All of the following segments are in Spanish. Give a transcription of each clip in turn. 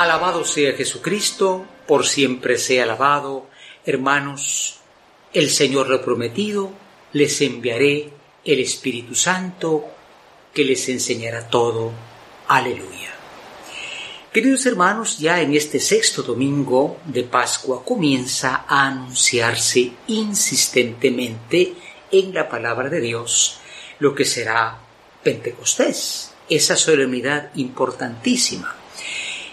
Alabado sea Jesucristo, por siempre sea alabado. Hermanos, el Señor lo prometido, les enviaré el Espíritu Santo que les enseñará todo. Aleluya. Queridos hermanos, ya en este sexto domingo de Pascua comienza a anunciarse insistentemente en la palabra de Dios lo que será Pentecostés, esa solemnidad importantísima.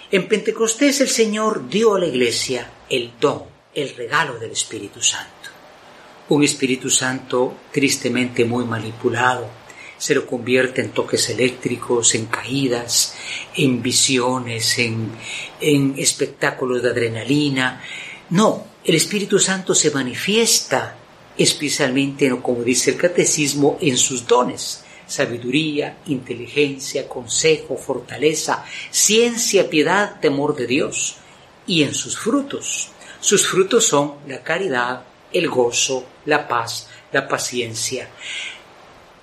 En Pentecostés el Señor dio a la Iglesia el don, el regalo del Espíritu Santo. Un Espíritu Santo tristemente muy manipulado, se lo convierte en toques eléctricos, en caídas, en visiones, en, espectáculos de adrenalina. No, el Espíritu Santo se manifiesta especialmente, como dice el catecismo, en sus dones, sabiduría, inteligencia, consejo, fortaleza, ciencia, piedad, temor de Dios, y en sus frutos. Sus frutos son la caridad, el gozo, la paz, la paciencia,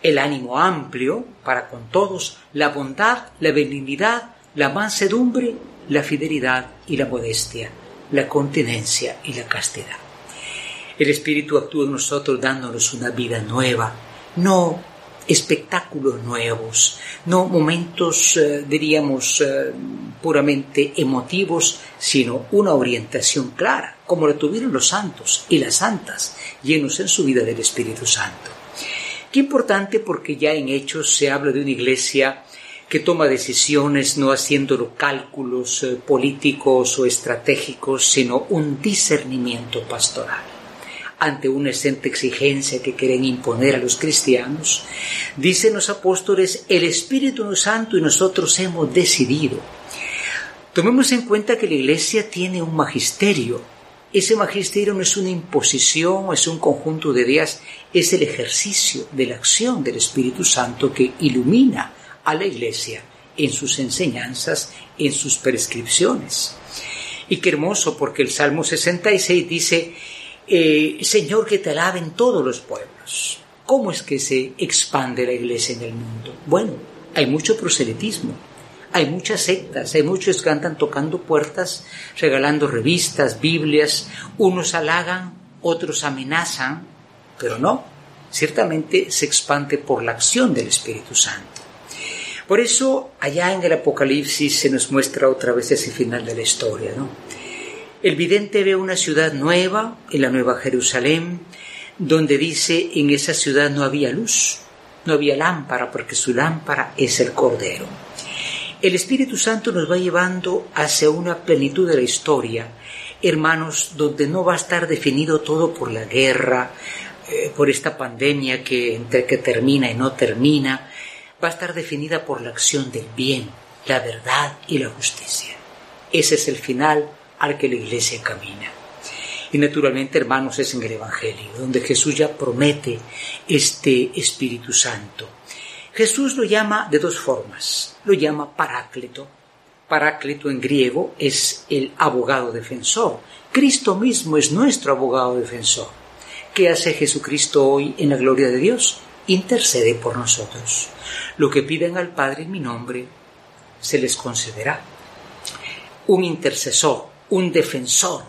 el ánimo amplio para con todos, la bondad, la benignidad, la mansedumbre, la fidelidad y la modestia, la continencia y la castidad. El Espíritu actúa en nosotros dándonos una vida nueva, no espectáculos nuevos, no momentos, eh, diríamos, eh, puramente emotivos, sino una orientación clara, como la tuvieron los santos y las santas, llenos en su vida del Espíritu Santo. Qué importante porque ya en Hechos se habla de una iglesia que toma decisiones no haciéndolo cálculos eh, políticos o estratégicos, sino un discernimiento pastoral ante una exenta exigencia que quieren imponer a los cristianos, dicen los apóstoles, el Espíritu Santo y nosotros hemos decidido. Tomemos en cuenta que la Iglesia tiene un magisterio. Ese magisterio no es una imposición, es un conjunto de ideas, es el ejercicio de la acción del Espíritu Santo que ilumina a la Iglesia en sus enseñanzas, en sus prescripciones. Y qué hermoso, porque el Salmo 66 dice, eh, Señor, que te alaben todos los pueblos. ¿Cómo es que se expande la iglesia en el mundo? Bueno, hay mucho proselitismo, hay muchas sectas, hay muchos que andan tocando puertas, regalando revistas, Biblias, unos halagan, otros amenazan, pero no, ciertamente se expande por la acción del Espíritu Santo. Por eso, allá en el Apocalipsis se nos muestra otra vez ese final de la historia, ¿no? El vidente ve una ciudad nueva, en la Nueva Jerusalén, donde dice en esa ciudad no había luz, no había lámpara, porque su lámpara es el Cordero. El Espíritu Santo nos va llevando hacia una plenitud de la historia, hermanos, donde no va a estar definido todo por la guerra, eh, por esta pandemia que entre que termina y no termina, va a estar definida por la acción del bien, la verdad y la justicia. Ese es el final que la iglesia camina. Y naturalmente, hermanos, es en el Evangelio, donde Jesús ya promete este Espíritu Santo. Jesús lo llama de dos formas. Lo llama Paráclito. Paráclito en griego es el abogado defensor. Cristo mismo es nuestro abogado defensor. ¿Qué hace Jesucristo hoy en la gloria de Dios? Intercede por nosotros. Lo que piden al Padre en mi nombre, se les concederá. Un intercesor, un defensor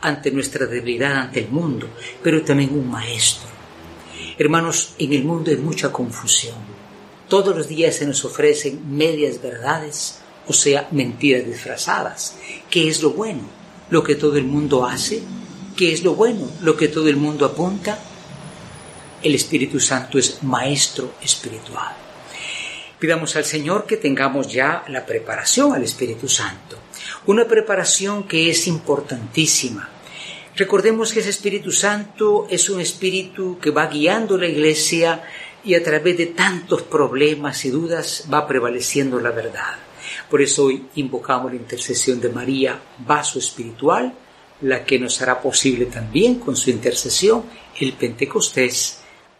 ante nuestra debilidad ante el mundo, pero también un maestro. Hermanos, en el mundo hay mucha confusión. Todos los días se nos ofrecen medias verdades, o sea, mentiras disfrazadas. ¿Qué es lo bueno? ¿Lo que todo el mundo hace? ¿Qué es lo bueno? ¿Lo que todo el mundo apunta? El Espíritu Santo es maestro espiritual. Pidamos al Señor que tengamos ya la preparación al Espíritu Santo una preparación que es importantísima. Recordemos que ese Espíritu Santo es un espíritu que va guiando la iglesia y a través de tantos problemas y dudas va prevaleciendo la verdad. Por eso hoy invocamos la intercesión de María, vaso espiritual, la que nos hará posible también con su intercesión el Pentecostés.